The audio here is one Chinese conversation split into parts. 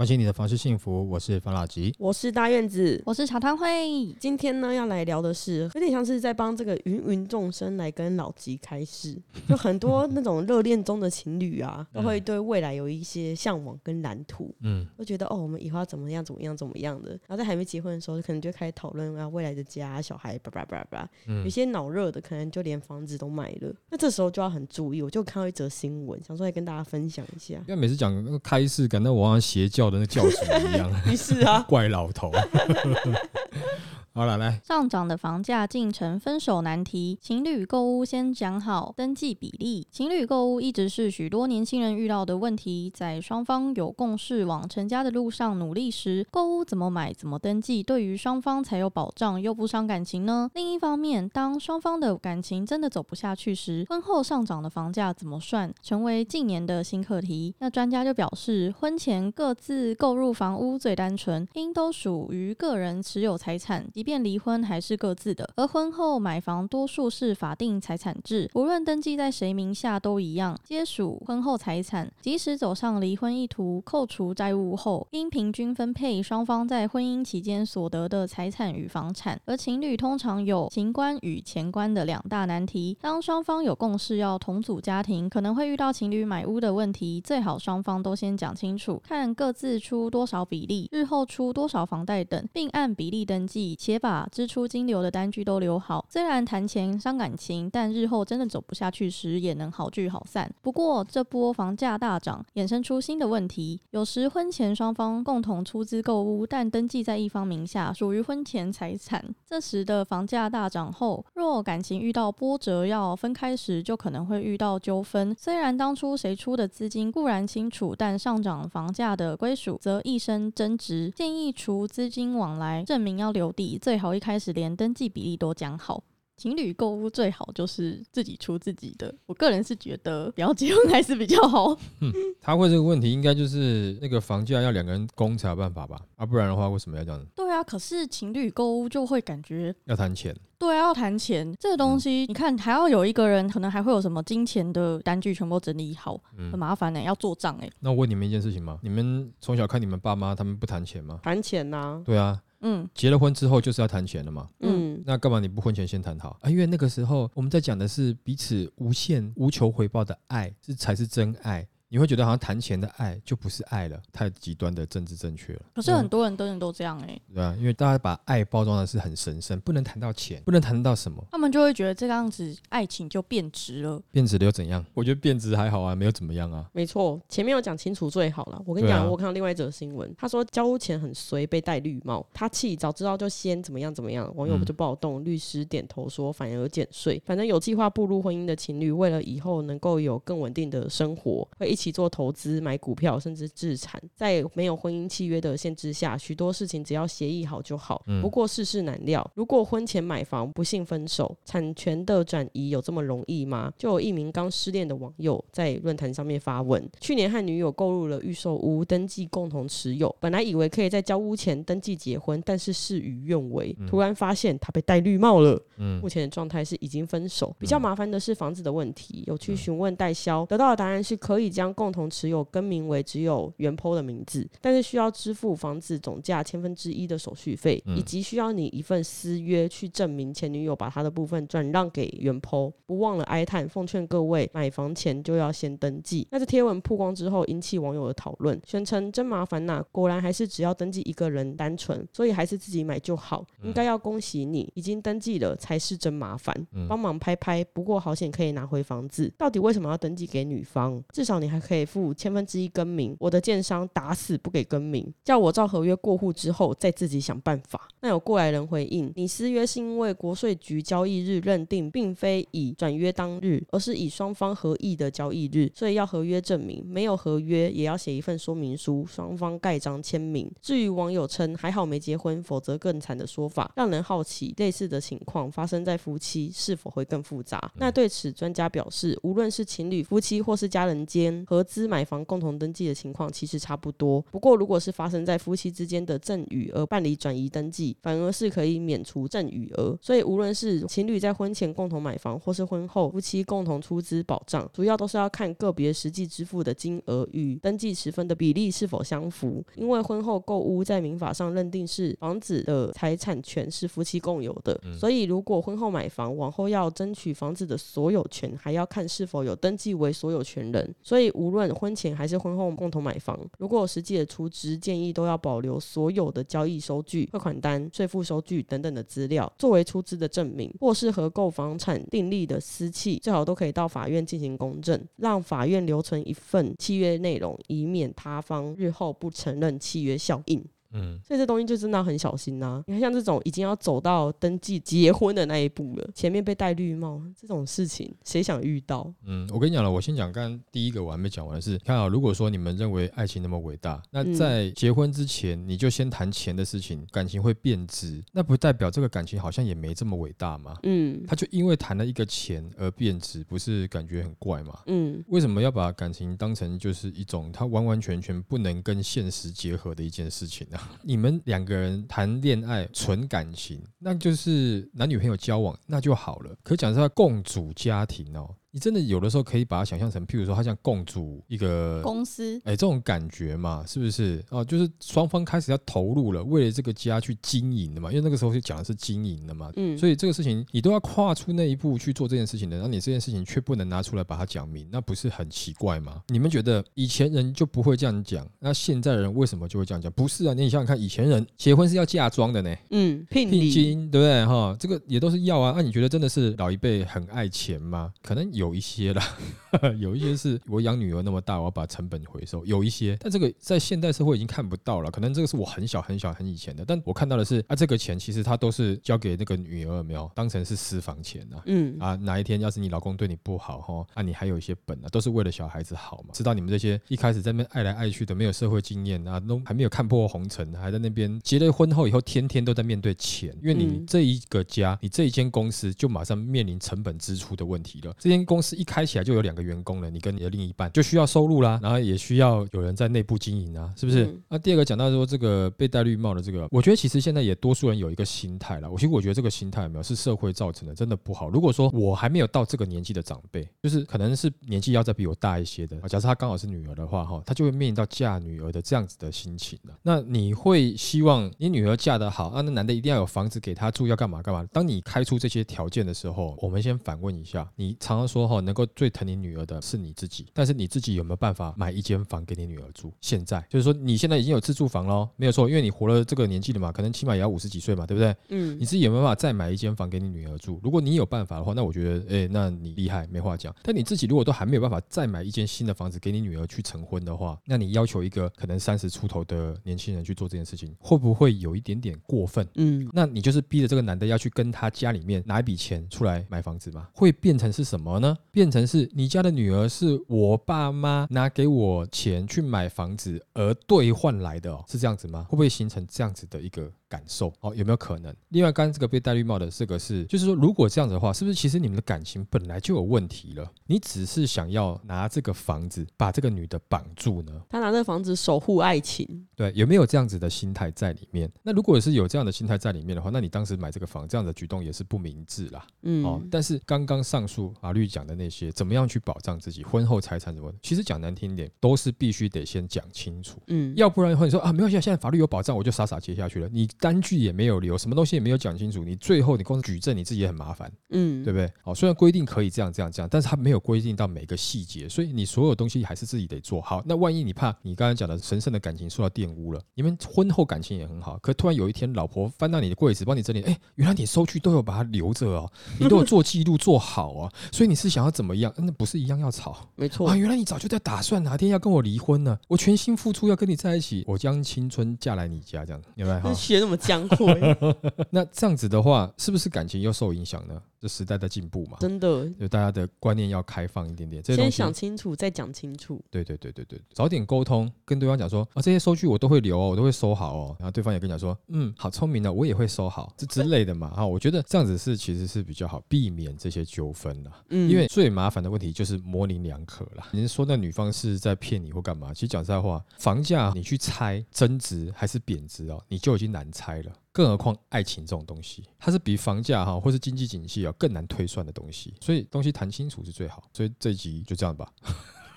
关心你的房事幸福，我是房老吉。我是大院子。我是茶汤会，今天呢，要来聊的是，有点像是在帮这个芸芸众生来跟老吉开示。就很多那种热恋中的情侣啊，都会对未来有一些向往跟蓝图，嗯，都觉得哦，我们以后要怎么样怎么样怎么样的。然后在还没结婚的时候，可能就开始讨论啊未来的家、小孩，叭叭叭叭。嗯有些脑热的，可能就连房子都买了。那这时候就要很注意。我就看到一则新闻，想说来跟大家分享一下。因为每次讲那个开示，感到我好像邪教的那教主一样，你是啊，怪老头。好了，来，上涨的房价竟成分手难题。情侣购屋先讲好登记比例。情侣购屋一直是许多年轻人遇到的问题，在双方有共识往成家的路上努力时，购屋怎么买、怎么登记，对于双方才有保障，又不伤感情呢？另一方面，当双方的感情真的走不下去时，婚后上涨的房价怎么算，成为近年的新课题。那专家就表示，婚前各自购入房屋最单纯，因都属于个人持有财产，即便便离婚还是各自的。而婚后买房多数是法定财产制，无论登记在谁名下都一样，皆属婚后财产。即使走上离婚意图，扣除债务后，应平均分配双方在婚姻期间所得的财产与房产。而情侣通常有情关与钱关的两大难题。当双方有共识要同组家庭，可能会遇到情侣买屋的问题，最好双方都先讲清楚，看各自出多少比例，日后出多少房贷等，并按比例登记，也把支出金流的单据都留好。虽然谈钱伤感情，但日后真的走不下去时，也能好聚好散。不过这波房价大涨，衍生出新的问题。有时婚前双方共同出资购屋，但登记在一方名下，属于婚前财产。这时的房价大涨后，若感情遇到波折要分开时，就可能会遇到纠纷。虽然当初谁出的资金固然清楚，但上涨房价的归属则一生争执。建议除资金往来证明要留底，最好一开始连登记比例都讲好。情侣购物最好就是自己出自己的，我个人是觉得不要结婚还是比较好。嗯他会这个问题，应该就是那个房价要两个人供才有办法吧？啊，不然的话，为什么要这样？对啊，可是情侣购物就会感觉要谈钱？对啊，要谈钱这个东西，你看还要有一个人，可能还会有什么金钱的单据全部整理好，很嗯，麻烦呢、要做账哎、那我问你们一件事情吗？你们从小看你们爸妈，他们不谈钱吗？谈钱呐、对啊，嗯，结了婚之后就是要谈钱了嘛。嗯，那干嘛你不婚前先谈好啊？因为那个时候我们在讲的是彼此无限无求回报的爱，这才是真爱。你会觉得好像谈钱的爱就不是爱了，太极端的政治正确了。可是很多人真的都这样哎、对啊，因为大家把爱包装的是很神圣，不能谈到钱，不能谈到什么他们就会觉得这个样子爱情就变质了。变质了又怎样？我觉得变质还好啊，没有怎么样啊。没错，前面有讲清楚最好了。我跟你讲，啊我看到另外一则新闻，他说交钱很衰，被戴绿帽，他气，早知道就先怎么样怎么样，网友嗯就暴动，律师点头说反而减税。反正有计划步入婚姻的情侣，为了以后能够有更稳定的生活，会一起做投资、买股票，甚至自产。在没有婚姻契约的限制下，许多事情只要协议好就好。嗯不过世事难料，如果婚前买房不幸分手，产权的转移有这么容易吗？就有一名刚失恋的网友在论坛上面发文，去年和女友购入了预售屋，登记共同持有，本来以为可以在交屋前登记结婚，但是事与愿违，突然发现他被戴绿帽了。嗯目前的状态是已经分手。比较麻烦的是房子的问题，有去询问代销，得到的答案是可以将共同持有更名为只有原 PO 的名字，但是需要支付房子总价千分之一的手续费，嗯以及需要你一份私约去证明前女友把她的部分转让给原 PO。不忘了哀叹，奉劝各位买房前就要先登记。那这贴文曝光之后，引起网友的讨论，宣称真麻烦呐、果然还是只要登记一个人单纯，所以还是自己买就好。应该要恭喜你，已经登记了才是真麻烦。嗯帮忙拍拍，不过好险可以拿回房子。到底为什么要登记给女方？至少你还可以付千分之一更名。我的建商打死不给更名，叫我照合约过户之后再自己想办法。那有过来人回应，你失约是因为国税局交易日认定并非以转约当日，而是以双方合意的交易日，所以要合约证明。没有合约也要写一份说明书，双方盖章签名。至于网友称还好没结婚，否则更惨的说法，让人好奇类似的情况发生在夫妻是否会更复杂。那对此专家表示，无论是情侣、夫妻或是家人间合资买房共同登记的情况其实差不多。不过，如果是发生在夫妻之间的赠与而办理转移登记，反而是可以免除赠与额。所以，无论是情侣在婚前共同买房，或是婚后夫妻共同出资保障，主要都是要看个别实际支付的金额与登记时分的比例是否相符。因为婚后购屋在民法上认定是房子的财产权是夫妻共有的，所以如果婚后买房，往后要争取房子的所有权，还要看是否有登记为所有权人。所以，无论婚前还是婚后共同买房，如果有实际的出资，建议都要保留所有的交易收据、汇款单、税负收据等等的资料，作为出资的证明，或是合购房产订立的私契，最好都可以到法院进行公证，让法院留存一份契约内容，以免他方日后不承认契约效应。嗯，所以这东西就真的很小心呐。你看，像这种已经要走到登记结婚的那一步了，前面被戴绿帽这种事情，谁想遇到？嗯，我跟你讲了，我先讲，刚刚第一个我还没讲完的是，看啊，如果说你们认为爱情那么伟大，那在结婚之前你就先谈钱的事情，感情会变质，那不代表这个感情好像也没这么伟大吗？嗯他就因为谈了一个钱而变质，不是感觉很怪吗？嗯为什么要把感情当成就是一种它完完全全不能跟现实结合的一件事情呢、你们两个人谈恋爱纯感情，那就是男女朋友交往那就好了。可讲实话，共组家庭哦，你真的有的时候可以把它想象成，譬如说，他像共组一个公司哎，这种感觉嘛，是不是？哦，就是双方开始要投入了，为了这个家去经营的嘛。因为那个时候就讲的是经营的嘛，嗯，所以这个事情你都要跨出那一步去做这件事情的，然后你这件事情却不能拿出来把它讲明，那不是很奇怪吗？你们觉得以前人就不会这样讲，那现在人为什么就会这样讲？不是啊，你想想看，以前人结婚是要嫁妆的呢，嗯聘金对不对哈？这个也都是要啊。那、你觉得真的是老一辈很爱钱吗？可能有一些啦，有一些是我养女儿那么大，我要把成本回收，有一些，但这个在现代社会已经看不到了。可能这个是我很小很小很以前的，但我看到的是啊，这个钱其实他都是交给那个女儿，有没有当成是私房钱啊。嗯啊，哪一天要是你老公对你不好哈，啊，你还有一些本啊，都是为了小孩子好嘛。知道你们这些一开始在那边爱来爱去的，没有社会经验啊，都还没有看破红尘，还在那边结了婚后以后，天天都在面对钱，因为你嗯这一个家，你这一间公司就马上面临成本支出的问题了。这间公司一开起来就有两个员工了，你跟你的另一半就需要收入啦，然后也需要有人在内部经营啊，是不是？嗯那第二个讲到说这个被戴绿帽的这个，我觉得其实现在也多数人有一个心态了。我其实我觉得这个心态有没有是社会造成的，真的不好。如果说我还没有到这个年纪的长辈，就是可能是年纪要再比我大一些的，假设他刚好是女儿的话，哈，他就会面临到嫁女儿的这样子的心情了。那你会希望你女儿嫁得好啊？那男的一定要有房子给她住，要干嘛干嘛？当你开出这些条件的时候，我们先反问一下，你常常说哈，能够最疼你女儿的是你自己，但是你自己有没有办法买一间房给你女儿住？现在就是说你现在已经有自住房喽，没有错，因为你活了这个年纪了嘛，可能起码也要五十几岁嘛，对不对？嗯你自己有没有办法再买一间房给你女儿住？如果你有办法的话，那我觉得，哎、那你厉害，没话讲。但你自己如果都还没有办法再买一间新的房子给你女儿去成婚的话，那你要求一个可能三十出头的年轻人去做这件事情，会不会有一点点过分？嗯那你就是逼着这个男的要去跟他家里面拿一笔钱出来买房子吗？会变成是什么呢？变成是你家的女儿是我爸妈拿给我钱去买房子而兑换来的，是这样子吗？会不会形成这样子的一个感受？哦，有没有可能？另外，刚刚这个被戴绿帽的这个是，就是说，如果这样子的话，是不是其实你们的感情本来就有问题了？你只是想要拿这个房子把这个女的绑住呢？他拿这个房子守护爱情，对，有没有这样子的心态在里面？那如果是有这样的心态在里面的话，那你当时买这个房这样的举动也是不明智啦。嗯哦，但是刚刚上述法律讲的那些，怎么样去保障自己婚后财产什么的，其实讲难听点，都是必须得先讲清楚。嗯要不然的话，你说啊，没关系，啊，现在法律有保障，我就傻傻接下去了。你单据也没有留，什么东西也没有讲清楚，你最后你光举证，你自己也很麻烦，嗯对不对？哦，虽然规定可以这样这样这样，但是它没有规定到每个细节，所以你所有东西还是自己得做好。那万一你怕你刚才讲的神圣的感情受到玷污了，你们婚后感情也很好，可突然有一天老婆翻到你的柜子帮你整理，哎，原来你收据都有把它留着哦，你都有做记录做好啊，所以你是想要怎么样？那不是一样要吵？没错啊，，原来你早就在打算哪天要跟我离婚呢？我全心付出要跟你在一起，我将青春嫁来你家，这样有没有？哈么僵会，那这样子的话，是不是感情又受影响呢？这时代在进步嘛，真的，就大家的观念要开放一点点，先想清楚再讲清楚。对对对对对，早点沟通，跟对方讲说啊，这些收据我都会留哦，我都会收好哦。然后对方也跟你讲说，嗯，好聪明的，我也会收好，这之类的嘛。啊，我觉得这样子是其实是比较好，避免这些纠纷啦。嗯，因为最麻烦的问题就是模棱两可啦。你是说那女方是在骗你或干嘛？其实讲实在话，房价你去猜增值还是贬值哦，你就已经难猜了。更何况爱情这种东西，它是比房价哈或是经济景气啊更难推算的东西，所以东西谈清楚是最好。所以这一集就这样吧。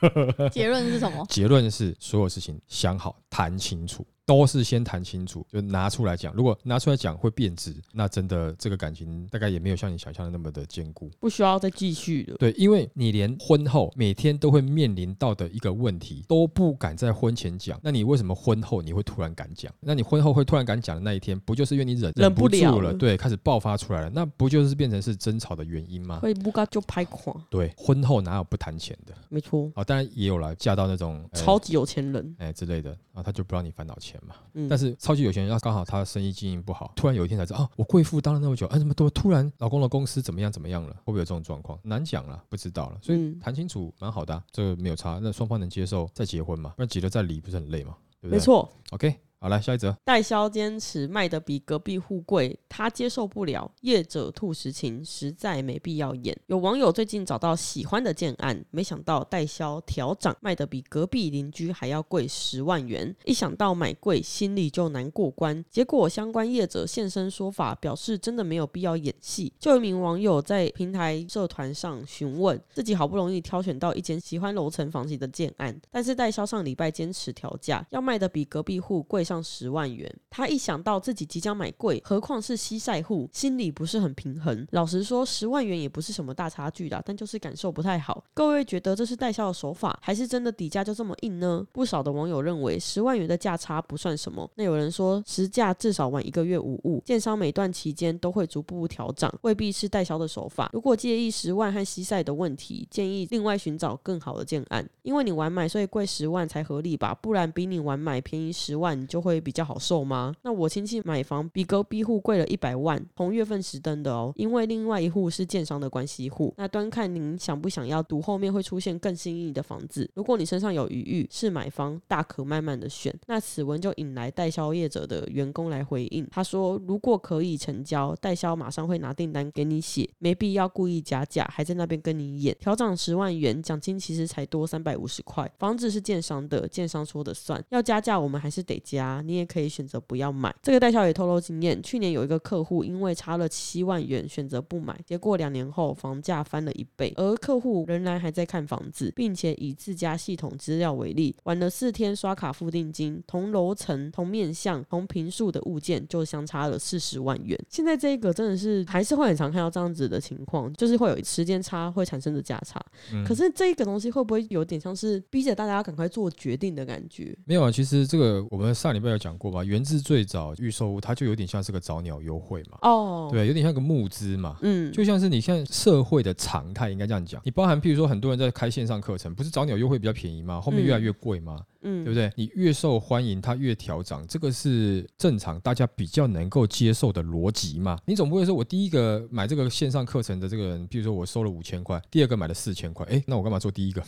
结论是什么？结论是所有事情想好谈清楚。都是先谈清楚，就拿出来讲。如果拿出来讲会变质，那真的这个感情大概也没有像你想象的那么的坚固，不需要再继续了。对，因为你连婚后每天都会面临到的一个问题都不敢在婚前讲，那你为什么婚后你会突然敢讲？那你婚后会突然敢讲的那一天，不就是因为你忍忍不住了？对，开始爆发出来了，那不就是变成是争吵的原因吗？会不高就拍垮。对，婚后哪有不谈钱的？没错。啊，当然也有了嫁到那种超级有钱人哎之类的啊，他就不让你烦恼钱嘛。嗯，但是。超级有钱人，要刚好他生意经营不好，突然有一天才知道，哦，我贵妇当了那么久，哎，怎么都突然老公的公司怎么样怎么样了？会不会有这种状况？难讲了，不知道了。所以谈清楚蛮好的，这个没有差，那双方能接受再结婚嘛？不然结了再离不是很累吗？对不对？没错。OK。好，来下一则。代销坚持卖的比隔壁户贵，他接受不了。业者吐实情，实在没必要演。有网友最近找到喜欢的建案，没想到代销调涨，卖的比隔壁邻居还要贵十万元。一想到买贵，心里就难过关。结果相关业者现身说法，表示真的没有必要演戏。就一名网友在平台社团上询问，自己好不容易挑选到一间喜欢楼层房型的建案，但是代销上礼拜坚持调价，要卖的比隔壁户贵上。上十万元，他一想到自己即将买贵，何况是西晒户，心里不是很平衡。老实说，十万元也不是什么大差距啦，但就是感受不太好。各位觉得这是代销的手法，还是真的底价就这么硬呢？不少的网友认为十万元的价差不算什么。那有人说实价至少晚一个月无误，建商每段期间都会逐步调涨，未必是代销的手法。如果介意十万和西晒的问题，建议另外寻找更好的建案，因为你晚买所以贵十万才合理吧？不然比你晚买便宜十万，你就。会比较好受吗？那我亲戚买房比隔壁户贵了一百万，同月份时登的哦，因为另外一户是建商的关系户。那端看您想不想要赌后面会出现更心仪的房子。如果你身上有余裕，是买方大可慢慢的选。那此文就引来代销业者的员工来回应，他说如果可以成交，代销马上会拿订单给你写，没必要故意加价，还在那边跟你演。调涨十万元，奖金其实才多三百五十块，房子是建商的，建商说的算，要加价我们还是得加。你也可以选择不要买。这个代销也透露经验，去年有一个客户因为差了七万元选择不买，结果两年后房价翻了一倍，而客户仍然还在看房子，并且以自家系统资料为例，晚了四天刷卡付定金，同楼层、同面向、同平数的物件就相差了四十万元。现在这个真的是还是会很常看到这样子的情况，就是会有时间差会产生的价差。可是这个东西会不会有点像是逼着大家赶快做决定的感觉？没有啊，其实这个我们上礼拜有讲过吧，源自最早预售屋，它就有点像是个早鸟优惠嘛。哦，对，有点像个募资嘛。嗯，就像是你现在社会的常态，应该这样讲。你包含譬如说，很多人在开线上课程，不是早鸟优惠比较便宜吗？后面越来越贵吗？嗯，对不对？你越受欢迎，它越调涨，这个是正常，大家比较能够接受的逻辑嘛。你总不会说我第一个买这个线上课程的这个人，比如说我收了五千块，第二个买了四千块，哎，那我干嘛做第一个？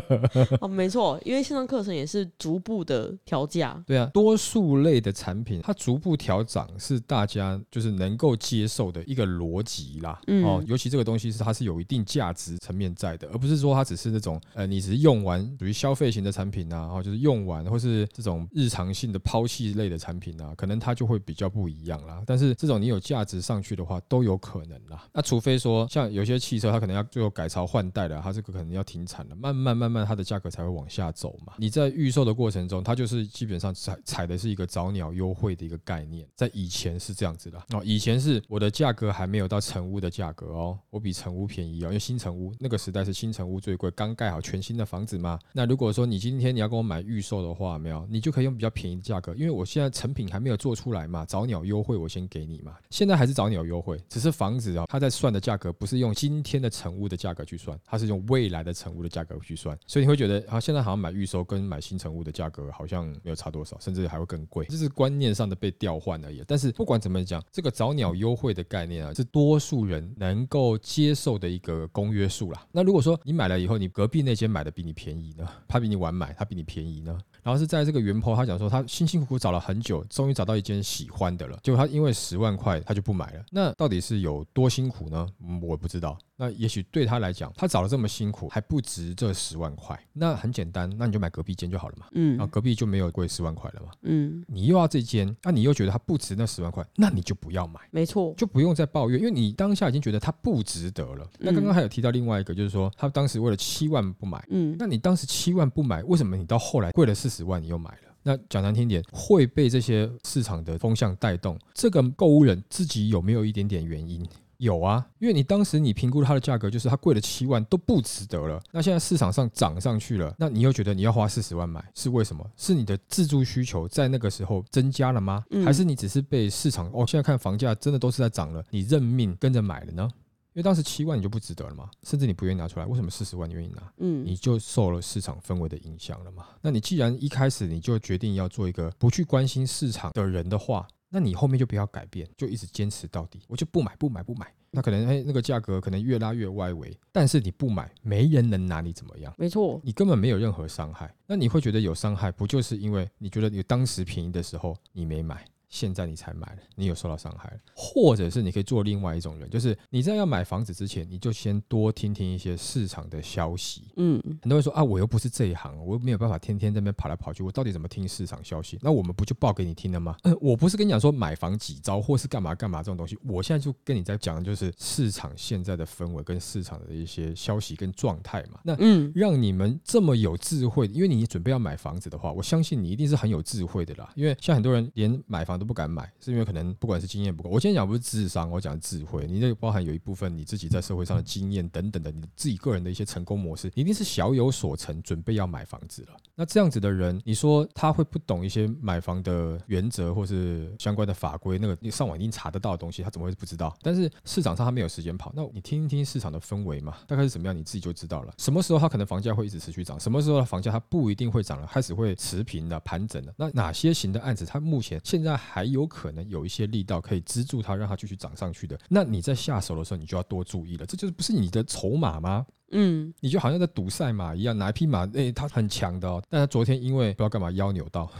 哦，没错，因为线上课程也是逐步的调价。对啊，多数类的产品，它逐步调涨是大家就是能够接受的一个逻辑啦。哦，尤其这个东西是它是有一定价值层面在的，而不是说它只是那种呃，你只是用完属于消费型的产品啊，然后就是。用完或是这种日常性的抛弃类的产品啊，可能它就会比较不一样啦。但是这种你有价值上去的话，都有可能啦。那除非说像有些汽车，它可能要最后改朝换代了，它这个可能要停产了，慢慢慢慢它的价格才会往下走嘛。你在预售的过程中，它就是基本上踩踩的是一个早鸟优惠的一个概念，在以前是这样子的哦。以前是我的价格还没有到成屋的价格哦，我比成屋便宜哦，因为新成屋那个时代是新成屋最贵，刚盖好全新的房子嘛。那如果说你今天你要跟我买。预售的话，没有，你就可以用比较便宜的价格，因为我现在成品还没有做出来嘛，早鸟优惠我先给你嘛。现在还是早鸟优惠，只是房子啊，它在算的价格不是用今天的成屋的价格去算，它是用未来的成屋的价格去算，所以你会觉得啊，现在好像买预售跟买新成屋的价格好像没有差多少，甚至还会更贵，这是观念上的被调换而已。但是不管怎么讲，这个早鸟优惠的概念啊，是多数人能够接受的一个公约数啦。那如果说你买了以后，你隔壁那间买的比你便宜呢，他比你晚买，他比你便宜呢？然后是在这个袁坡，他讲说他辛辛苦苦找了很久，终于找到一间喜欢的了，结果他因为十万块他就不买了。那到底是有多辛苦呢？嗯，我不知道。那也许对他来讲，他找了这么辛苦还不值这十万块。那很简单，那你就买隔壁间就好了嘛。嗯然后隔壁就没有贵十万块了嘛。嗯，你又要这间，那你又觉得它不值那十万块，那你就不要买。没错，就不用再抱怨，因为你当下已经觉得它不值得了。那刚刚还有提到另外一个，就是说他当时为了七万不买，嗯那你当时七万不买，为什么你到后来贵了四十万你又买了？那讲难听点，会被这些市场的风向带动。这个购物人自己有没有一点点原因？有啊，因为你当时你评估它的价格就是它贵了七万都不值得了，那现在市场上涨上去了，那你又觉得你要花四十万买，是为什么？是你的自住需求在那个时候增加了吗？嗯还是你只是被市场哦，现在看房价真的都是在涨了，你认命跟着买了呢？因为当时七万你就不值得了嘛，甚至你不愿意拿出来，为什么四十万你愿意拿？嗯你就受了市场氛围的影响了嘛。那你既然一开始你就决定要做一个不去关心市场的人的话，那你后面就不要改变，就一直坚持到底，我就不买不买不买。那可能哎那个价格可能越拉越外围，但是你不买，没人能拿你怎么样。没错，你根本没有任何伤害，那你会觉得有伤害，不就是因为你觉得你当时便宜的时候你没买，现在你才买了，你有受到伤害了，或者是你可以做另外一种人，就是你在要买房子之前，你就先多听听一些市场的消息。嗯很多人说啊，我又不是这一行，我又没有办法天天在那边跑来跑去，我到底怎么听市场消息？那我们不就报给你听了吗？嗯 我不是跟你讲说买房几招或是干嘛干嘛这种东西，我现在就跟你在讲的就是市场现在的氛围跟市场的一些消息跟状态嘛。那嗯让你们这么有智慧，因为你准备要买房子的话，我相信你一定是很有智慧的啦。因为像很多人连买房都不敢买，是因为可能不管是经验不够。我今天讲不是智商，我讲智慧，你这个包含有一部分你自己在社会上的经验等等的，你自己个人的一些成功模式，一定是小有所成，准备要买房子了。那这样子的人，你说他会不懂一些买房的原则或是相关的法规？那个你上网一定查得到的东西，他怎么会不知道？但是市场上他没有时间跑，那你听一听市场的氛围嘛，大概是怎么样，你自己就知道了。什么时候它可能房价会一直持续涨，什么时候的房价它不一定会涨了，开始会持平的、盘整的。那哪些型的案子，它目前现在还还有可能有一些力道可以资助它，让它继续涨上去的？那你在下手的时候，你就要多注意了。这就是不是你的筹码吗？嗯你就好像在赌赛马一样，哪一匹马，哎、它很强的哦，但它昨天因为不知道干嘛腰扭到，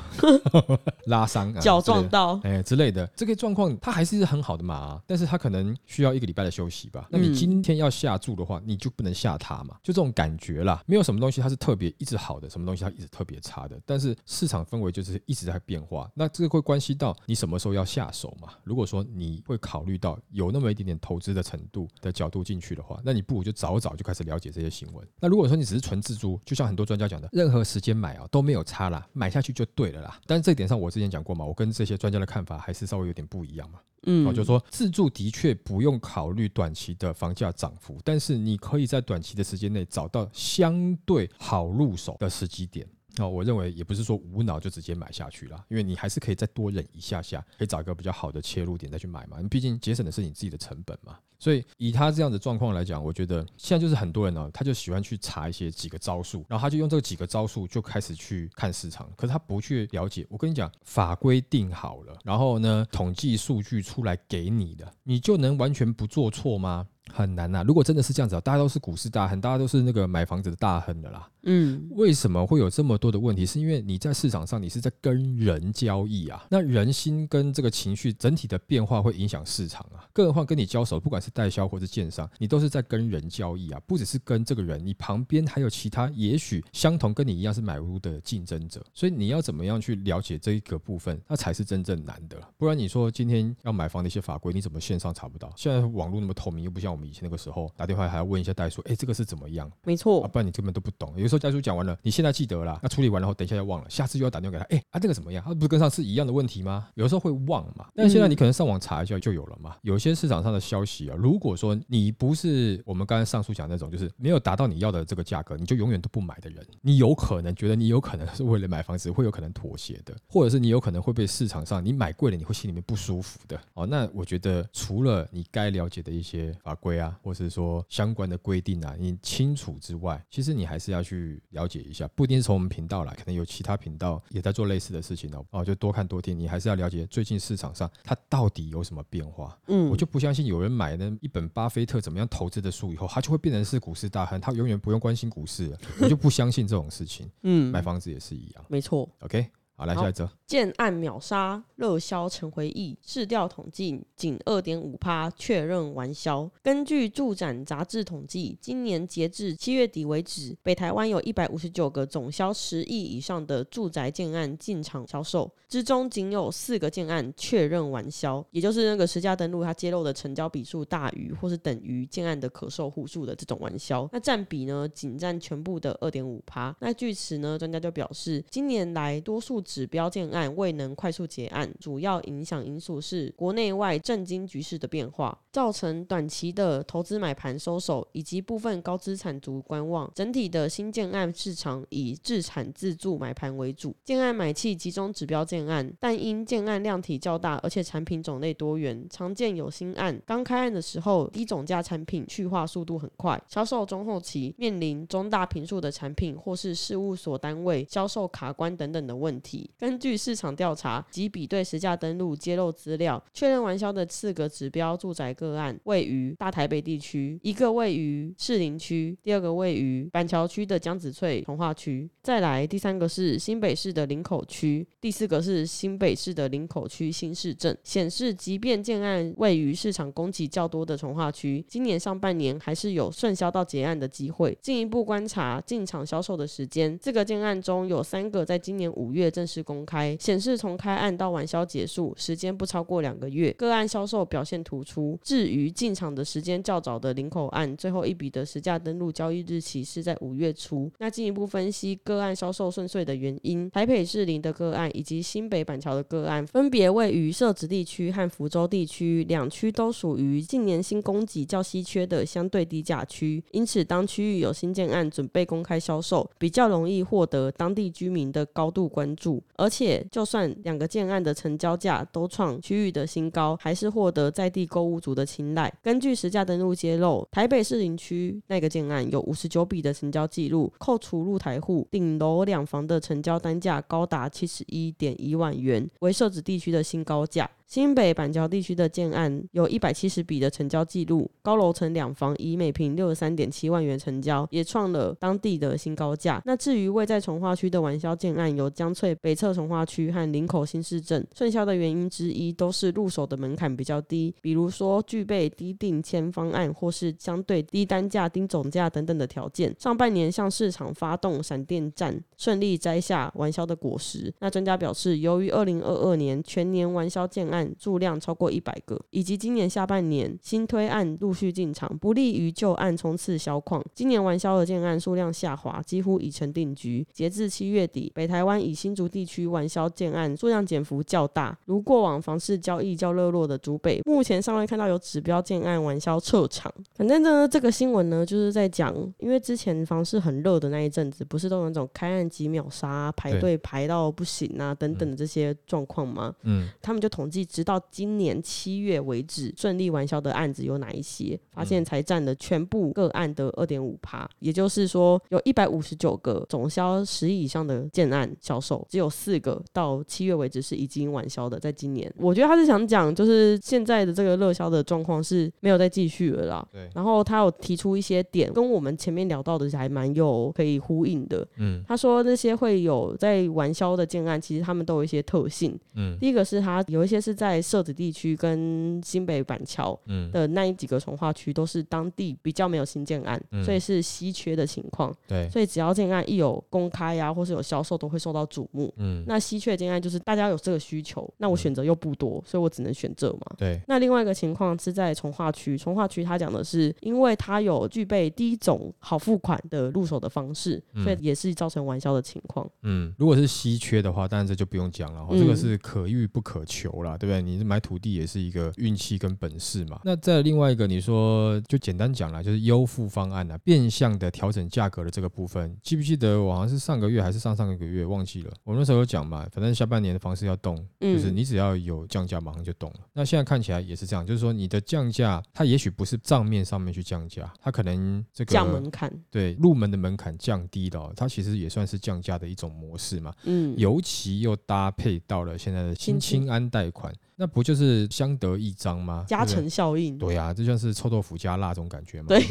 拉伤，啊脚撞到，哎、之类的，这个状况它还是很好的马、啊，但是它可能需要一个礼拜的休息吧。那你嗯今天要下注的话，你就不能下它嘛，就这种感觉啦。没有什么东西它是特别一直好的，什么东西它一直特别差的。但是市场氛围就是一直在变化，那这个会关系到你什么时候要下手嘛。如果说你会考虑到有那么一点点投资的程度的角度进去的话，那你不如就早早就开始了解这些新闻。那如果说你只是纯自租，就像很多专家讲的，任何时间买啊都没有差啦，买下去就对了啦。但是这一点上我之前讲过嘛，我跟这些专家的看法还是稍微有点不一样嘛。嗯哦，就是说自住的确不用考虑短期的房价涨幅，但是你可以在短期的时间内找到相对好入手的时机点。哦，我认为也不是说无脑就直接买下去啦，因为你还是可以再多忍一下下，可以找一个比较好的切入点再去买嘛。毕竟节省的是你自己的成本嘛。所以以他这样的状况来讲，我觉得现在就是很多人呢、他就喜欢去查一些几个招数，然后他就用这几个招数就开始去看市场，可是他不去了解。我跟你讲，法规定好了，然后呢，统计数据出来给你的，你就能完全不做错吗？很难呐、如果真的是这样子，大家都是股市大亨，大家都是那个买房子的大亨的啦。嗯为什么会有这么多的问题？是因为你在市场上，你是在跟人交易啊。那人心跟这个情绪整体的变化会影响市场啊。更何况跟你交手，不管是代销或是建商，你都是在跟人交易啊，不只是跟这个人，你旁边还有其他也许相同跟你一样是买屋的竞争者。所以你要怎么样去了解这一个部分，那才是真正难的。不然你说今天要买房的一些法规，你怎么线上查不到？现在网络那么透明，又不像我们以前那个时候打电话还要问一下代数，哎，这个是怎么样？没错啊，，不然你根本都不懂。有时候时候家属讲完了，你现在记得了，那处理完然后，等一下又忘了，下次又要打电话给他，哎啊这个怎么样？他不是跟上次一样的问题吗？有时候会忘嘛，但现在你可能上网查一下就有了嘛。有些市场上的消息啊，如果说你不是我们刚才上述讲那种，就是没有达到你要的这个价格，你就永远都不买的人，你有可能觉得你有可能是为了买房子会有可能妥协的，或者是你有可能会被市场上你买贵了你会心里面不舒服的哦。那我觉得除了你该了解的一些法规啊，或是说相关的规定啊，你清楚之外，其实你还是要去了解一下，不一定是从我们频道来，可能有其他频道也在做类似的事情哦。哦，就多看多听，你还是要了解最近市场上它到底有什么变化。嗯，我就不相信有人买那一本巴菲特怎么样投资的书以后，他就会变成是股市大亨，他永远不用关心股市了。我就不相信这种事情。嗯买房子也是一样。没错。OK，好，来下一则。建案秒杀，热销成回忆。市调统计，仅二点五趴确认完销。根据住展杂志统计，今年截至七月底为止，北台湾有一百五十九个总销十亿以上的住宅建案进场销售，之中仅有四个建案确认完销，也就是那个实价登录它揭露的成交笔数大于或是等于建案的可售户数的这种完销。那占比呢，仅占全部的二点五趴。那据此呢，专家就表示，今年来多数指标建案未能快速结案，主要影响因素是国内外政经局势的变化，造成短期的投资买盘收手，以及部分高资产族观望。整体的新建案市场以自产自住买盘为主，建案买气集中指标建案，但因建案量体较大，而且产品种类多元，常见有新案刚开案的时候，低总价产品去化速度很快，销售中后期面临中大平数的产品或是事务所单位销售卡关等等的问题题。根据市场调查及比对实价登录揭露资料，确认完销的四个指标住宅个案位于大台北地区，一个位于士林区，第二个位于板桥区的江子翠从化区，再来第三个是新北市的林口区，第四个是新北市的林口区新市镇。显示，即便建案位于市场供给较多的从化区，今年上半年还是有顺销到结案的机会。进一步观察进场销售的时间，四个建案中有三个在今年五月正式公开，显示从开案到完销结束时间不超过两个月，个案销售表现突出。至于进场的时间较早的林口案，最后一笔的实价登录交易日期是在五月初。那进一步分析个案销售顺遂的原因，台北市林的个案以及新北板桥的个案，分别位于设置地区和福州地区，两区都属于近年新供给较稀缺的相对低价区，因此当区域有新建案准备公开销售，比较容易获得当地居民的高度关注。而且，就算两个建案的成交价都创区域的新高，还是获得在地购物族的青睐。根据实价登录揭露，台北市林区那个建案有五十九笔的成交记录，扣除入台户，顶楼两房的成交单价高达七十一点一万元，为设置地区的新高价。新北板桥地区的建案有一百七十笔的成交记录，高楼层两房以每平六十三点七万元成交，也创了当地的新高价。那至于位在从化区的完销建案，有江翠北侧从化区和林口新市镇，顺销的原因之一都是入手的门槛比较低，比如说具备低定签方案或是相对低单价、低总价等等的条件。上半年向市场发动闪电战，顺利摘下完销的果实。那专家表示，由于二零二二年全年完销建案数量超过一百个，以及今年下半年新推案陆续进场，不利于旧案冲刺销矿。今年完销的建案数量下滑，几乎已成定局。截至七月底，北台湾以新竹地区完销建案数量减幅较大，如过往房市交易较热络的竹北，目前尚未看到有指标建案完销撤场。反正呢，这个新闻呢，就是在讲，因为之前房市很热的那一阵子，不是都有那种开案几秒杀、排队排到不行啊等等的这些状况吗？嗯，他们就统计，直到今年七月为止，顺利完销的案子有哪一些？发现才占了全部个案的二点五趴，也就是说，有一百五十九个总销十亿以上的建案销售，只有四个到七月为止是已经完销的。在今年，我觉得他是想讲，就是现在的这个热销的状况是没有再继续了啦。对，然后他有提出一些点，跟我们前面聊到的还蛮有可以呼应的。嗯他说那些会有在完销的建案，其实他们都有一些特性。嗯第一个是他有一些是在社子地区跟新北板桥嗯，的那一几个从化区，都是当地比较没有新建案，嗯所以是稀缺的情况。对，所以只要建案一有公开啊，或是有销售，都会受到瞩目。嗯，那稀缺建案就是大家有这个需求，那我选择又不多，所以我只能选这嘛。对，那另外一个情况是在从化区，从化区它讲的是，因为它有具备第一种好付款的入手的方式，所以也是造成玩销的情况。嗯，如果是稀缺的话，当然这就不用讲了，这个是可遇不可求啦，对不对？你买土地也是一个运气跟本事嘛。那再另外一个，你说就简单讲啦，就是优付方案啊，变相的调整价格的这个部分，记不记得我好像是上个月还是上上个月忘记了，我那时候有讲嘛，反正下半年的房市要动，嗯就是你只要有降价，马上就动了。那现在看起来也是这样，就是说你的降价，它也许不是账面上面去降价，它可能这个降门槛，对入门的门槛降低了哦，它其实也算是降价的一种模式嘛。嗯，尤其又搭配到了现在的新新青安贷款，那不就是相得益彰吗？加成效应。对呀、这像是臭豆腐加辣这种感觉嘛。对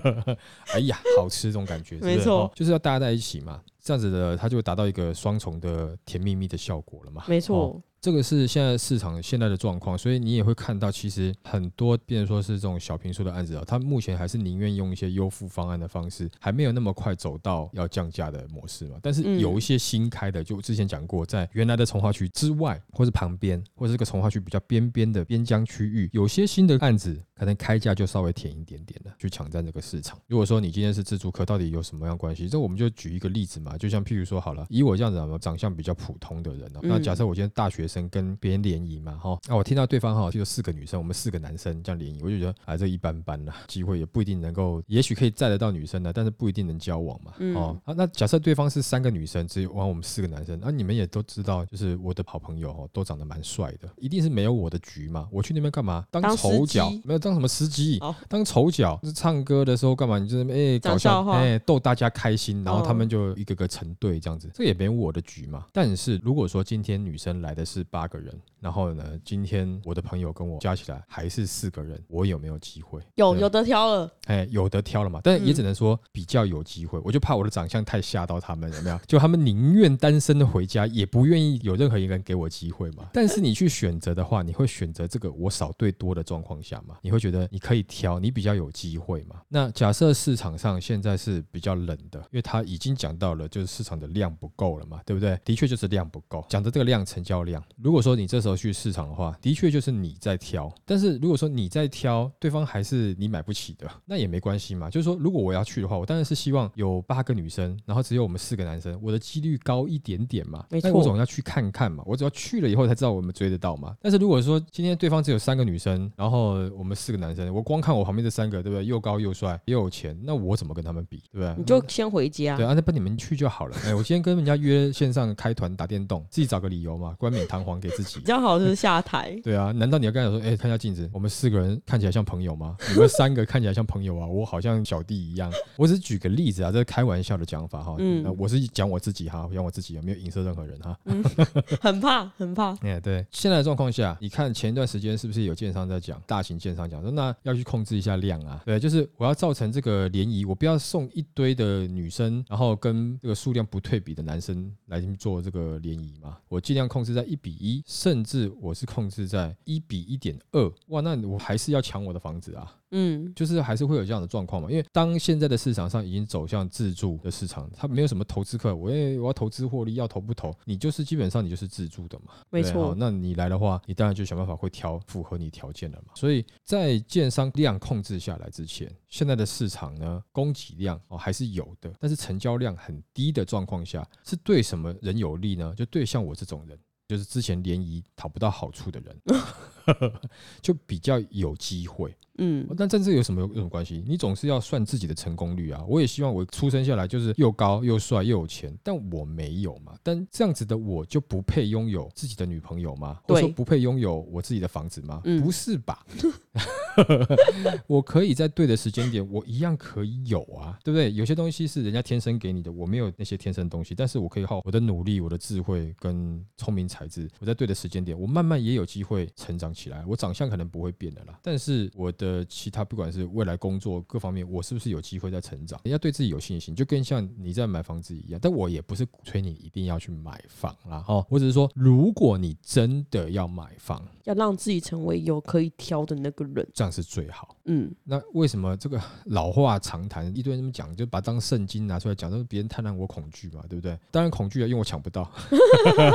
哎呀，好吃这种感觉，没错哦就是要搭在一起嘛，这样子的，它就达到一个双重的甜蜜蜜的效果了嘛。没错，哦这个是现在市场现在的状况，所以你也会看到，其实很多，变成说是这种小平数的案子啊，它目前还是宁愿用一些优付方案的方式，还没有那么快走到要降价的模式嘛。但是嗯有一些新开的，就之前讲过，在原来的从化区之外，或是旁边，或是这个从化区比较边边的边疆区域，有些新的案子可能开价就稍微甜一点点的，去抢占这个市场。如果说你今天是自助客，到底有什么样关系？这我们就举一个例子嘛，就像譬如说好了，以我这样子啊长相比较普通的人、啊，那嗯假设我今天大学生跟别人联谊嘛，哈，那我听到对方哈就有四个女生，我们四个男生这样联谊，我就觉得啊这一般般啦，机会也不一定能够，也许可以载得到女生的，但是不一定能交往嘛，嗯哦，啊那假设对方是三个女生，只有完我们四个男生，那你们也都知道，就是我的好朋友哦都长得蛮帅的，一定是没有我的局嘛，我去那边干嘛？当丑角？没有当什么司机？哦当丑角，就是唱歌的时候干嘛？你就是哎、搞笑，哎、逗大家开心，然后哦他们就一个个成对这样子，这也没有我的局嘛。但是如果说今天女生来的是八个人，然后呢，今天我的朋友跟我加起来还是四个人，我有没有机会？有有得挑了，哎，有的挑了嘛，但也嗯只能说比较有机会。我就怕我的长相太吓到他们，有没有？就他们宁愿单身的回家，也不愿意有任何一个人给我机会嘛。但是你去选择的话，你会选择这个我少对多的状况下嘛？你会觉得你可以挑，你比较有机会嘛？那假设市场上现在是比较冷的，因为他已经讲到了，就是市场的量不够了嘛，对不对？的确就是量不够。讲的这个量，成交量。如果说你这时候去市场的话，的确就是你在挑。但是如果说你在挑，对方还是你买不起的，那也没关系嘛。就是说，如果我要去的话，我当然是希望有八个女生，然后只有我们四个男生，我的几率高一点点嘛。没错但我总要去看看嘛。我只要去了以后才知道我们追得到嘛。但是如果说今天对方只有三个女生，然后我们四个男生，我光看我旁边这三个，对不对？又高又帅又有钱，那我怎么跟他们比，对不对？你就先回家对。啊，那不你们去就好了。哎，我今天跟人家约线上开团打电动，自己找个理由嘛，冠冕堂皇给自己 比。较好就是下台，对啊，难道你要跟他说，哎、看一下镜子，我们四个人看起来像朋友吗？你们三个看起来像朋友啊，我好像小弟一样。我只是举个例子啊，这是开玩笑的讲法哈。嗯嗯，我是讲我自己哈，讲我自己，有没有影射任何人哈？很怕 很怕。哎、对，现在的状况下，你看前一段时间是不是有建商在讲，大型建商讲说，那要去控制一下量啊？对，就是我要造成这个涟漪，我不要送一堆的女生，然后跟这个数量不对比的男生来做这个涟漪嘛，我尽量控制在一比一，甚至我是控制在一比一点二，哇，那我还是要抢我的房子啊。嗯，就是还是会有这样的状况嘛，因为当现在的市场上已经走向自助的市场，它没有什么投资客，我也我要投资获利，要投不投，你就是基本上你就是自助的嘛，没错那你来的话，你当然就想办法会挑符合你条件的嘛。所以在建商量控制下来之前，现在的市场呢，供给量哦还是有的，但是成交量很低的状况下，是对什么人有利呢？就对像我这种人。就是之前联谊讨不到好处的人，就比较有机会。嗯，但这这有什么有什么关系？你总是要算自己的成功率啊！我也希望我出生下来就是又高又帅又有钱，但我没有嘛。但这样子的我就不配拥有自己的女朋友吗？或者说不配拥有我自己的房子吗？嗯不是吧？我可以在对的时间点，我一样可以有啊，对不对？有些东西是人家天生给你的，我没有那些天生东西，但是我可以靠我的努力、我的智慧跟聪明才智，我在对的时间点，我慢慢也有机会成长起来。我长相可能不会变的啦，但是我的其他不管是未来工作各方面，我是不是有机会在成长？人家对自己有信心，就跟像你在买房子一样。但我也不是鼓吹你一定要去买房啦，哈，我只是说，如果你真的要买房，要让自己成为有可以挑的那个人。这样是最好。嗯，那为什么这个老话常谈，一堆人这么讲，就把它当圣经拿出来讲，都是别人贪婪我恐惧嘛，对不对？当然恐惧啊，因为我抢不到。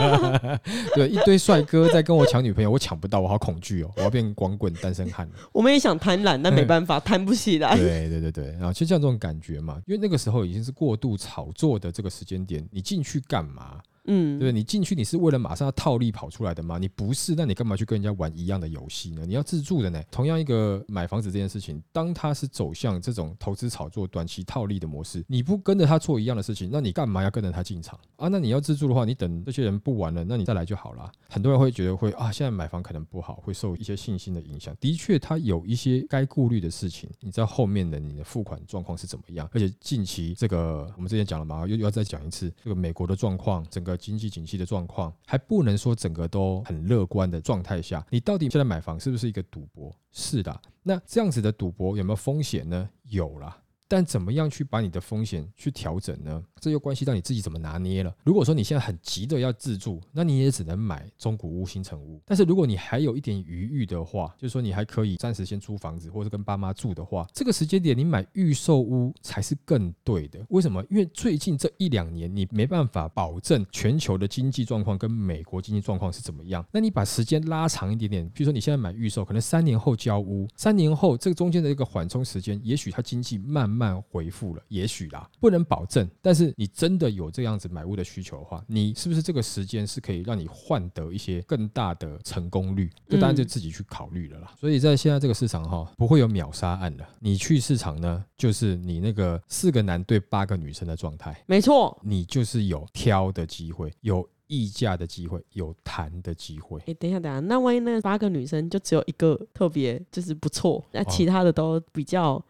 对，一堆帅哥在跟我抢女朋友，我抢不到，我好恐惧哦，我要变光棍单身汉了。我们也想贪婪，但没办法，贪不起来。对对对对，然后就像这种感觉嘛，因为那个时候已经是过度炒作的这个时间点，你进去干嘛？嗯，对不对？你进去你是为了马上要套利跑出来的吗？你不是，那你干嘛去跟人家玩一样的游戏呢？你要自助的呢。同样一个买房子这件事情，当它是走向这种投资炒作、短期套利的模式，你不跟着他做一样的事情，那你干嘛要跟着他进场啊？那你要自助的话，你等这些人不玩了，那你再来就好了。很多人会觉得会啊，现在买房可能不好，会受一些信心的影响。的确，它有一些该顾虑的事情。你知道后面的你的付款状况是怎么样？而且近期这个我们之前讲了嘛，又要再讲一次，这个美国的状况，整个经济景气的状况，还不能说整个都很乐观的状态下，你到底现在买房是不是一个赌博？是的。那这样子的赌博有没有风险呢？有了。但怎么样去把你的风险去调整呢？这又关系到你自己怎么拿捏了。如果说你现在很急的要自住，那你也只能买中古屋、新城屋。但是如果你还有一点余裕的话，就是说你还可以暂时先租房子，或者跟爸妈住的话，这个时间点你买预售屋才是更对的。为什么？因为最近这一两年你没办法保证全球的经济状况跟美国经济状况是怎么样。那你把时间拉长一点点，比如说你现在买预售，可能三年后交屋，三年后这个中间的一个缓冲时间，也许它经济慢慢恢复了，也许啦，不能保证。但是你真的有这样子买屋的需求的话，你是不是这个时间是可以让你换得一些更大的成功率？这当然就自己去考虑了啦。所以在现在这个市场哈，不会有秒杀案了。你去市场呢，就是你那个四个男对八个女生的状态，没错。你就是有挑的机会，有议价的机会，有谈的机会。哎，等一下，等一下，那万一那八个女生就只有一个特别就是不错，那其他的都比较，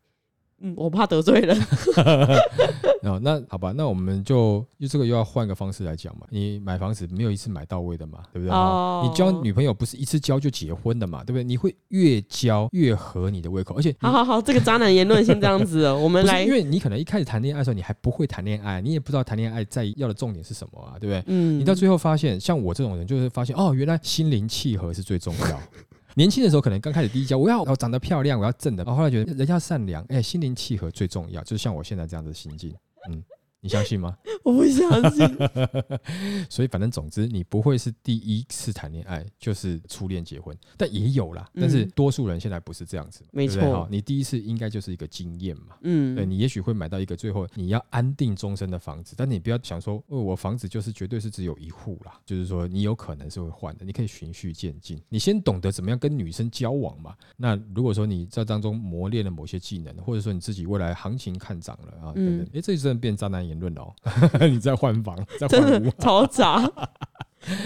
嗯，我怕得罪人。哦，那好吧，那我们就就这个又要换个方式来讲嘛。你买房子没有一次买到位的嘛，对不对？哦你交女朋友不是一次交就结婚的嘛，对不对？你会越交越合你的胃口，而且好好好，这个渣男言论先这样子，我们来因，为你可能一开始谈恋爱的时候，你还不会谈恋爱，你也不知道谈恋爱在要的重点是什么啊，对不对？嗯你到最后发现，像我这种人，就是发现哦，原来心灵契合是最重要。年轻的时候可能刚开始第一交，我要我长得漂亮，我要正的，然后后来觉得人家善良，哎，心灵契合最重要，就是像我现在这样的心境，嗯。你相信吗？我不相信，所以反正总之，你不会是第一次谈恋爱就是初恋结婚，但也有啦。但是嗯多数人现在不是这样子，没错你第一次应该就是一个经验嘛。嗯对嗯，你也许会买到一个最后你要安定终身的房子，但你不要想说，哦，我房子就是绝对是只有一户啦，就是说你有可能是会换的，你可以循序渐进，你先懂得怎么样跟女生交往嘛。那如果说你在当中磨练了某些技能，或者说你自己未来行情看涨了啊，等等嗯，哎，这就真的变渣男言论哦，你在换房，在真的超杂。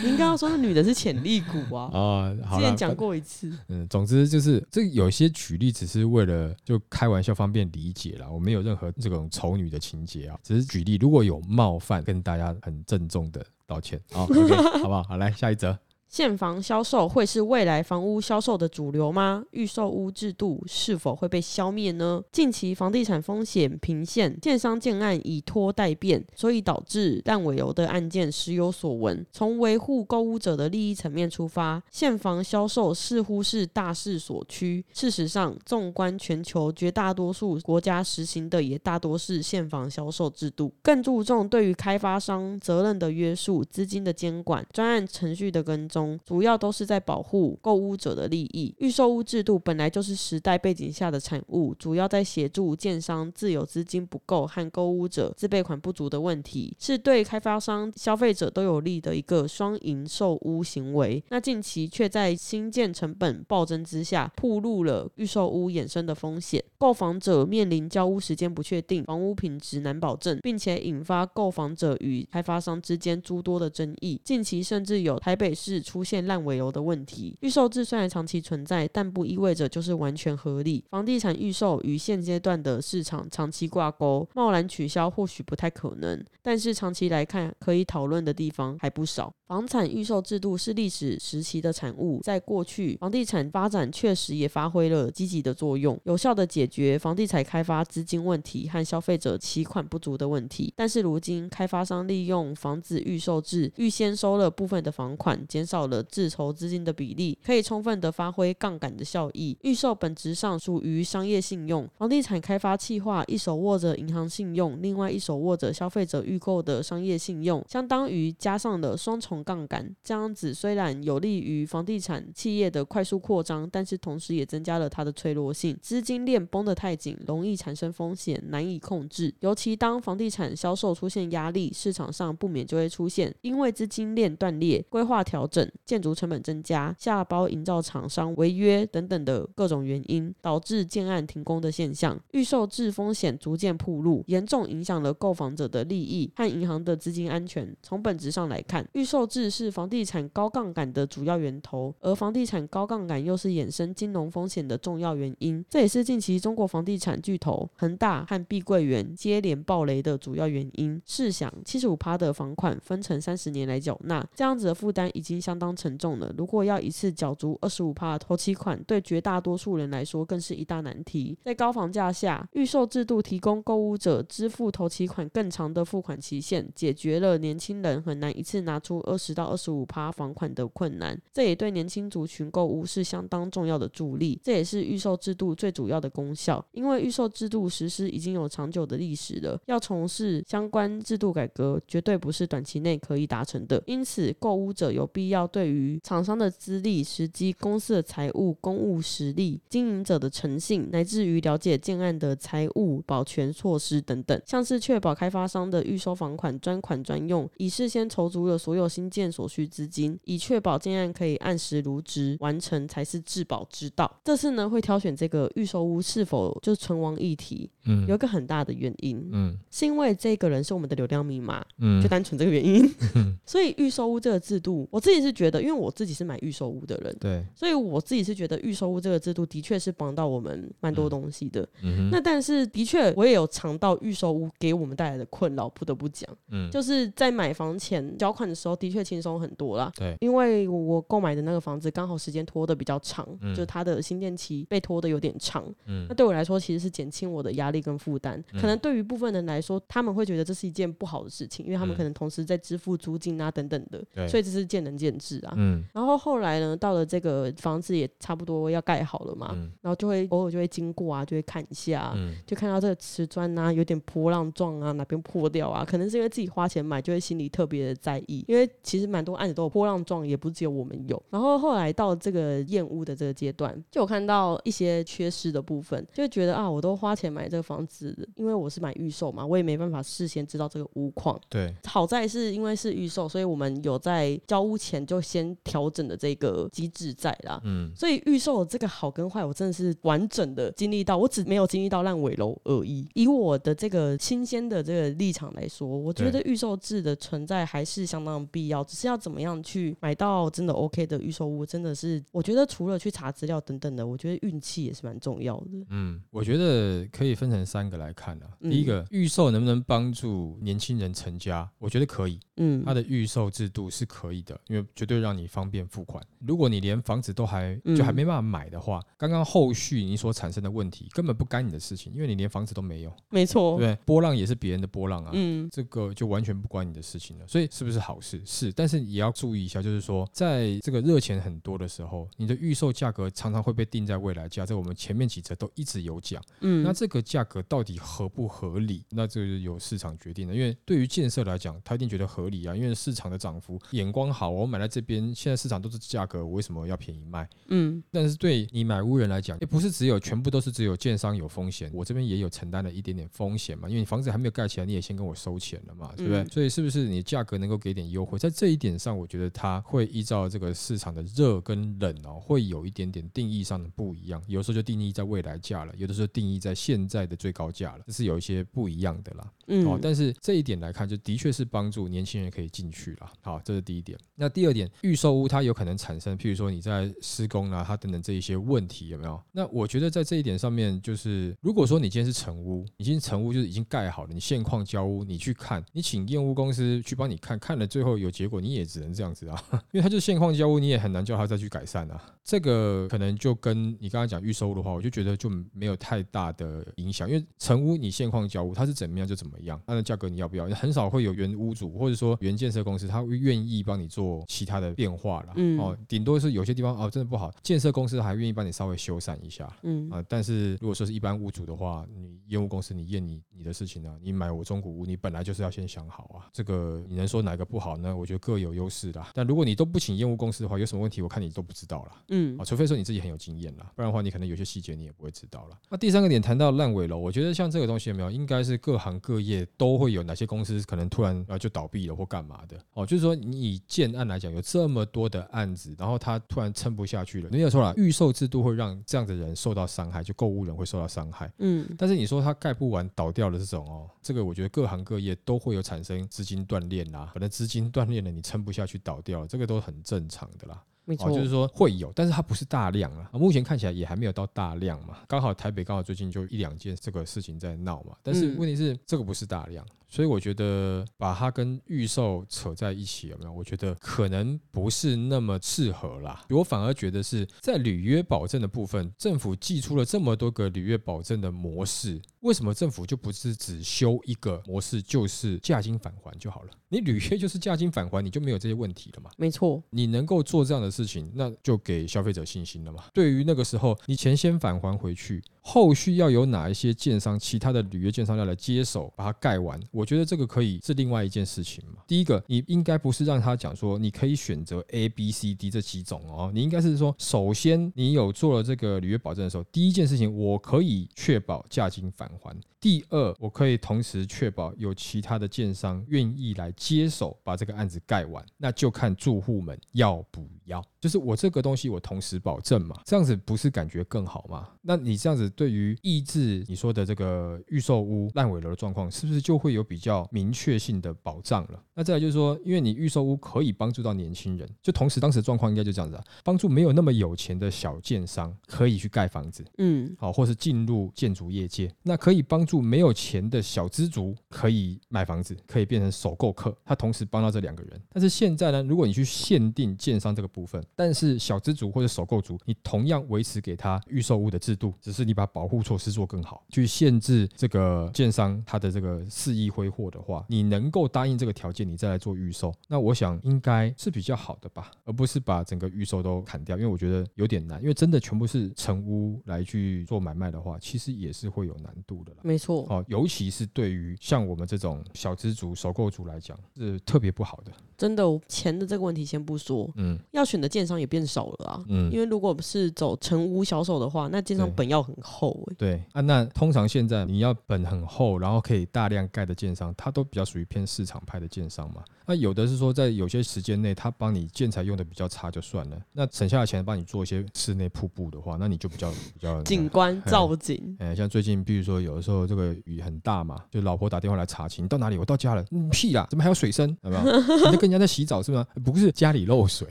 您刚刚说那女的是潜力股啊，啊，好了之前讲过一次。嗯，总之就是这有些举例只是为了就开玩笑方便理解啦，我没有任何这种丑女的情节啊，只是举例，如果有冒犯，跟大家很郑重的道歉。好，OK，好不好？好，来下一则。现房销售会是未来房屋销售的主流吗？预售屋制度是否会被消灭呢？近期房地产风险频现，建商建案以拖待变，所以导致烂尾楼的案件时有所闻。从维护购物者的利益层面出发，现房销售似乎是大势所趋。事实上，纵观全球，绝大多数国家实行的也大多是现房销售制度，更注重对于开发商责任的约束、资金的监管、专案程序的跟踪。主要都是在保护购屋者的利益。预售屋制度本来就是时代背景下的产物，主要在协助建商自有资金不够和购屋者自备款不足的问题，是对开发商、消费者都有利的一个双赢售屋行为。那近期却在新建成本暴增之下，暴露了预售屋衍生的风险。购房者面临交屋时间不确定、房屋品质难保证，并且引发购房者与开发商之间诸多的争议。近期甚至有台北市出现烂尾楼的问题。预售制虽然长期存在，但不意味着就是完全合理。房地产预售与现阶段的市场长期挂钩，贸然取消或许不太可能，但是长期来看，可以讨论的地方还不少。房产预售制度是历史时期的产物，在过去房地产发展确实也发挥了积极的作用，有效的解决房地产开发资金问题和消费者期款不足的问题。但是如今，开发商利用房子预售制，预先收了部分的房款，减少了自筹资金的比例，可以充分的发挥杠杆的效益。预售本质上属于商业信用，房地产开发企划一手握着银行信用，另外一手握着消费者预购的商业信用，相当于加上了双重杠杆。这样子虽然有利于房地产企业的快速扩张，但是同时也增加了它的脆弱性。资金链绷得太紧，容易产生风险，难以控制。尤其当房地产销售出现压力，市场上不免就会出现因为资金链断裂、规划调整、建筑成本增加、下包营造厂商违约等等的各种原因，导致建案停工的现象。预售制风险逐渐铺露，严重影响了购房者的利益和银行的资金安全。从本质上来看，预售制是房地产高杠杆的主要源头，而房地产高杠杆又是衍生金融风险的重要原因。这也是近期中国房地产巨头恒大和碧桂园接连暴雷的主要原因。试想，七十五趴的房款分成三十年来缴纳，这样子的负担已经相当沉重了。如果要一次缴足二十五趴的头期款，对绝大多数人来说更是一大难题。在高房价下，预售制度提供购物者支付头期款更长的付款期限，解决了年轻人很难一次拿出二十到二十五趴房款的困难。这也对年轻族群购物是相当重要的助力。这也是预售制度最主要的功效。因为预售制度实施已经有长久的历史了，要从事相关制度改革，绝对不是短期内可以达成的。因此，购物者有必要对于厂商的资历、时机、公司的财务、公务实力、经营者的诚信，乃至于了解建案的财务保全措施等等，像是确保开发商的预收房款专款专用，已事先筹足了所有新建所需资金，以确保建案可以按时如职完成，才是质保之道。这次呢，会挑选这个预售屋是否就是存亡议题，嗯有一个很大的原因，嗯是因为这个人是我们的流量密码，嗯就单纯这个原因。所以预售屋这个制度，我自己是觉得，因为我自己是买预售屋的人，对，所以我自己是觉得预售屋这个制度的确是帮到我们蛮多东西的。嗯哼，那但是的确，我也有尝到预售屋给我们带来的困扰，不得不讲，嗯就是在买房前缴款的时候，的确轻松很多啦。对，因为我购买的那个房子刚好时间拖的比较长，嗯就是它的新建期被拖的有点长。嗯那对我来说，其实是减轻我的压力跟负担。嗯可能对于部分人来说，他们会觉得这是一件不好的事情，因为他们嗯可能同时在支付租金啊等等的，对所以这是见仁见智啊。嗯然后后来呢，到了这个房子也差不多要盖好了嘛，嗯然后就会偶尔就会经过啊，就会看一下啊、嗯就看到这个瓷砖啊有点波浪状啊，哪边破掉啊，可能是因为自己花钱买，就会心里特别的在意，因为其实蛮多案子都有波浪状，也不是只有我们有。然后后来到这个验屋的这个阶段，就有看到一些缺失的部分，就会觉得啊，我都花钱买这个房子，因为我是买预售嘛，我也没办法事先知道这个屋况。对，好在是因为是预售，所以我们有在交屋前就先调整的这个机制在啦。嗯所以预售的这个好跟坏，我真的是完整的经历到，我只没有经历到烂尾楼而已。以我的这个新鲜的这个立场来说，我觉得预售制的存在还是相当必要，只是要怎么样去买到真的 OK 的预售屋，真的是我觉得除了去查资料等等的，我觉得运气也是蛮重要的。嗯，我觉得可以分成三个来看啊。嗯第一个，预售能不能帮助年轻人成家？我觉得可以，嗯它的预售制度是可以的，因为绝对让你方便付款。如果你连房子都还嗯就还没办法买的话，刚刚后续你所产生的问题根本不干你的事情，因为你连房子都没有，没错，对？波浪也是别人的波浪啊。嗯这个就完全不关你的事情了，所以是不是好事？是，但是也要注意一下，就是说，在这个热钱很多的时候，你的预售价格常常会被定在未来价，这我们前面几则都一直有讲。嗯，那这个价格到底合不合理？那这就是由市场决定的。因为对于建设来讲，他一定觉得合理啊，因为市场的涨幅眼光好，我买在这边，现在市场都是价格，我为什么要便宜卖？嗯但是对你买屋人来讲，也不是只有全部都是只有建商有风险，我这边也有承担了一点点风险嘛，因为你房子还没有盖起来，你也先跟我收钱了嘛，对不对？嗯所以是不是你价格能够给点优惠？在这一点上，我觉得它会依照这个市场的热跟冷哦，会有一点点定义上的不一样，有的时候就定义在未来价了，有的时候定义在现在的最高价了，这是有一些不一样的啦。嗯，哦，但是这一点来看，就的确是帮助年轻人可以进去了。好，这是第一点。那第二点，预售屋它有可能产生，譬如说你在施工啊，它等等这一些问题有没有？那我觉得在这一点上面，就是如果说你今天是成屋，已经成屋就是已经盖好了，你现况交屋，你去看，你请验屋公司去帮你看，看了最后有结果你也只能这样子啊，因为它就是现况交屋，你也很难叫他再去改善啊。这个可能就跟你刚刚讲预售屋的话，我就觉得就没有太大的影响，因为成屋你现况交屋，它是怎么样就怎么样，它的价格你要不要？很少会有原屋主或者说原建设公司，他会愿意帮你做其他的变化了。嗯哦，顶多是有些地方哦真的不好，建设公司还愿意帮你稍微修缮一下。嗯啊、但是如果说是一般屋主的话，你业务公司你验你你的事情啊，你买我中古屋，你本来就是要先想好啊，这个你能说哪个不好呢？我觉得各有优势啦。但如果你都不请业务公司的话，有什么问题，我看你都不知道啦。嗯啊，除非说你自己很有经验啦，不然的话你可能有些细节你也不会知道了。那第三个点谈到烂尾楼，我觉得像这个东西有没有，应该是各行各业都会有哪些公司可能突然啊就倒闭了或干嘛的哦，就是说你以建案来讲，有这么多的案子，然后他突然撑不下去了，你也说了，预售制度会让这样的人受到伤害，就购物人会受到伤害。嗯但是你说他盖不完倒掉的这种哦，这个我觉得各行各业都会有产生资金断裂啦，可能资金断裂了，你撑不下去倒掉了，这个都很正常的啦。没错，哦，就是说会有，但是它不是大量啊，目前看起来也还没有到大量嘛。刚好台北刚好最近就一两件这个事情在闹嘛，但是嗯问题是这个不是大量，所以我觉得把它跟预售扯在一起有没有？我觉得可能不是那么适合啦。我反而觉得是在履约保证的部分，政府寄出了这么多个履约保证的模式，为什么政府就不是只修一个模式，就是价金返还就好了？你履约就是价金返还，你就没有这些问题了嘛？没错，你能够做这样的事情，那就给消费者信心了嘛。对于那个时候你钱先返还回去，后续要有哪一些建商、其他的履约建商要来接手把它盖完，我觉得这个可以是另外一件事情嘛。第一个，你应该不是让他讲说你可以选择 A、B、C、D 这几种哦，你应该是说，首先你有做了这个履约保证的时候，第一件事情我可以确保价金返还。第二，我可以同时确保有其他的建商愿意来接手把这个案子盖完，那就看住户们要不要。就是我这个东西我同时保证嘛，这样子不是感觉更好吗？那你这样子对于抑制你说的这个预售屋烂尾楼的状况，是不是就会有比较明确性的保障了？那再来就是说，因为你预售屋可以帮助到年轻人，就同时当时的状况应该就这样子啊，帮助没有那么有钱的小建商可以去盖房子，嗯好，或是进入建筑业界，那可以帮助没有钱的小资族可以买房子，可以变成首购客，他同时帮到这两个人。但是现在呢，如果你去限定建商这个部分，但是小资族或者首购族，你同样维持给他预售屋的制度，只是你把保护措施做更好，去限制这个建商他的这个肆意挥霍的话，你能够答应这个条件，你再来做预售，那我想应该是比较好的吧，而不是把整个预售都砍掉，因为我觉得有点难，因为真的全部是成屋来去做买卖的话，其实也是会有难度的啦。没错，哦，尤其是对于像我们这种小资族、首购族来讲，是特别不好的。真的钱的这个问题先不说，嗯要选的建商也变少了啊。嗯因，为如果是走成屋销售的话，那建商本要很厚哎、对啊，那通常现在你要本很厚，然后可以大量盖的建商，它都比较属于偏市场派的建商嘛。那有的是说在有些时间内，他帮你建材用的比较差就算了，那省下的钱帮你做一些室内瀑布的话，那你就比较比较景观造景，哎，像最近，比如说有的时候这个雨很大嘛，就老婆打电话来查寝，你到哪里？我到家了。嗯，屁啦，怎么还有水声？有没有？你在跟人家在洗澡是吗？不是家里漏水。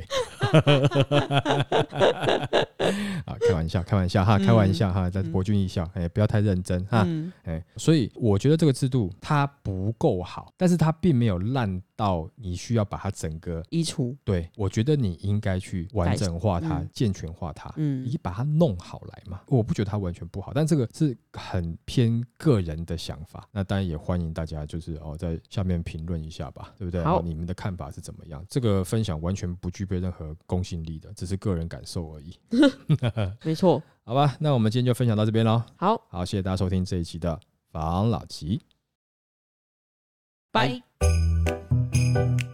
啊，开玩笑，开玩笑哈，开玩笑哈，在博君一笑，哎，不要太认真哈。嗯，哎，所以我觉得这个制度它不够好，但是它并没有烂到你需要把它整个。移除，对，我觉得你应该去完整化它、嗯健全化它，嗯你把它弄好来嘛。我不觉得它完全不好，但这个是很偏个人的想法。那当然也欢迎大家就是哦在下面评论一下吧，对不对？你们的看法是怎么样？这个分享完全不具备任何公信力的，只是个人感受而已。没错。好吧，那我们今天就分享到这边喽。好，好，谢谢大家收听这一期的防老吉。拜。 음.